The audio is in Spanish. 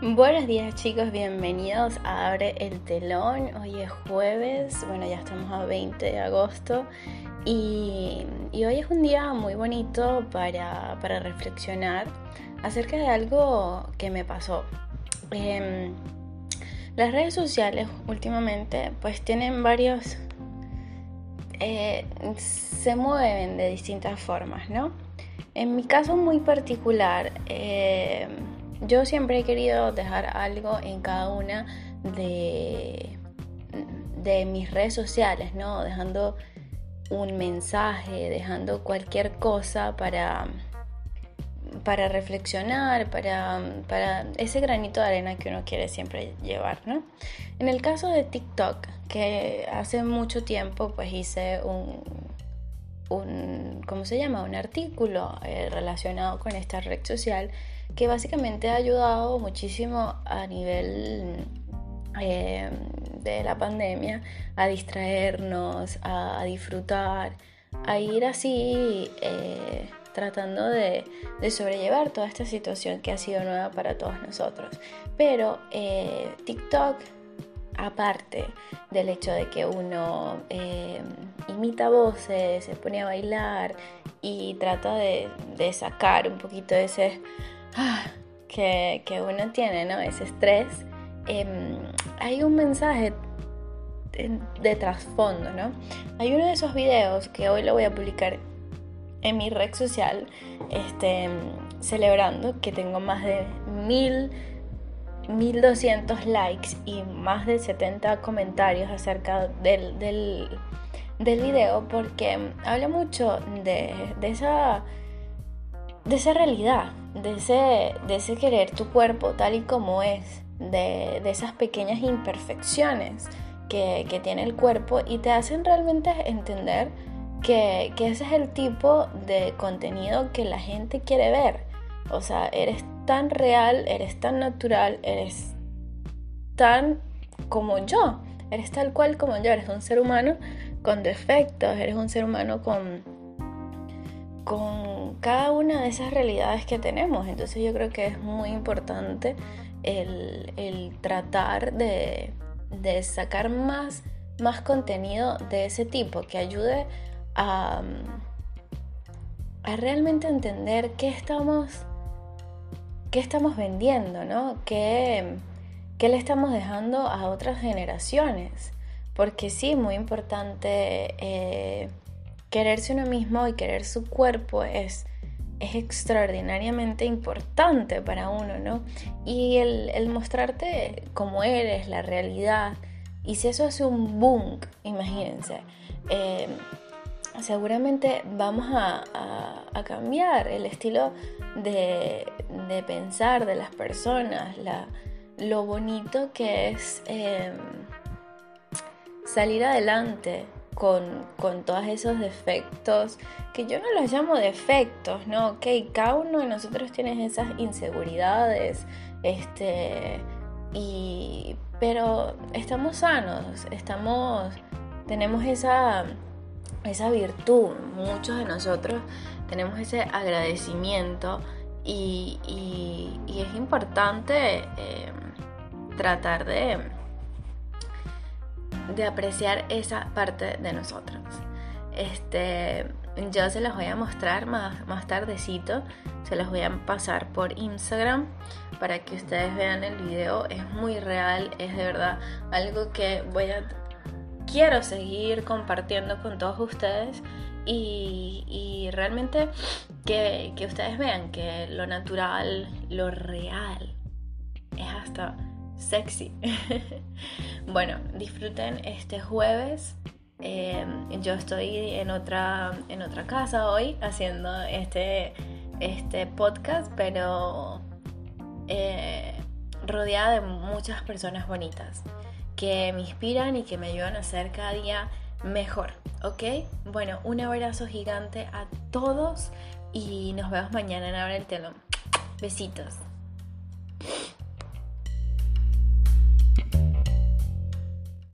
Buenos días chicos, bienvenidos a Abre el Telón. Hoy es jueves, bueno ya estamos a 20 de agosto y, hoy es un día muy bonito para, reflexionar acerca de algo que me pasó. Em, las redes sociales últimamente pues tienen varios... Eh, se mueven de distintas formas, ¿no? En mi caso muy particular, eh, yo siempre he querido dejar algo en cada una de, de mis redes sociales, ¿no? Dejando un mensaje, dejando cualquier cosa para, para reflexionar, para, para, ese granito de arena que uno quiere siempre llevar, ¿no? En el caso de TikTok, que hace mucho tiempo pues hice un, un ¿cómo se llama? Un artículo eh, relacionado con esta red social que básicamente ha ayudado muchísimo a nivel eh, de la pandemia a distraernos, a, disfrutar, a ir así eh, tratando de, sobrellevar toda esta situación que ha sido nueva para todos nosotros. Pero eh, TikTok, aparte del hecho de que uno imita voces, se pone a bailar y trata de, de sacar un poquito de ese Ah, que, uno tiene, ¿no? Ese estrés, em, hay un mensaje de, trasfondo, ¿no? Hay uno de esos videos que hoy lo voy a publicar en mi red social, este, celebrando que tengo más de mil 1200 likes y más de 70 comentarios acerca del, del, video porque habla mucho de, de, esa, de esa realidad, de ese, de ese querer tu cuerpo tal y como es, de, esas pequeñas imperfecciones que, tiene el cuerpo y te hacen realmente entender que, ese es el tipo de contenido que la gente quiere ver. O sea, eres tan real, eres tan natural, eres tan como yo, eres tal cual como yo, eres un ser humano con defectos, eres un ser humano con, con cada una de esas realidades que tenemos. Entonces yo creo que es muy importante el, tratar de, sacar más, más contenido de ese tipo que ayude a, a realmente entender qué estamos, qué estamos vendiendo, ¿no? ¿Qué, ¿Qué le estamos dejando a otras generaciones? Porque sí, muy importante eh, quererse uno mismo y querer su cuerpo es, es extraordinariamente importante para uno, ¿no? Y el, mostrarte como eres, la realidad, y si eso hace un boom, imagínense, eh, seguramente vamos a, cambiar el estilo de, pensar de las personas, lo bonito que es eh, salir adelante, con, todos esos defectos, que yo no los llamo defectos, ¿no? Ok, cada uno de nosotros tiene esas inseguridades, este, y, pero estamos sanos, estamos, tenemos esa, esa virtud, muchos de nosotros tenemos ese agradecimiento y, es importante eh, tratar de de apreciar esa parte de nosotros. Este, yo se los voy a mostrar más, más tardecito, se los voy a pasar por Instagram para que ustedes vean el video. Es muy real, es de verdad algo que voy a quiero seguir compartiendo con todos ustedes y, y realmente que, que ustedes vean que lo natural, lo real es hasta sexy. bueno, disfruten este jueves. Em, yo estoy en otra, en otra casa hoy haciendo este, este podcast, pero eh, rodeada de muchas personas bonitas que me inspiran y que me ayudan a ser cada día mejor. ¿Ok? Bueno, un abrazo gigante a todos y nos vemos mañana en Abre el Telón. Besitos.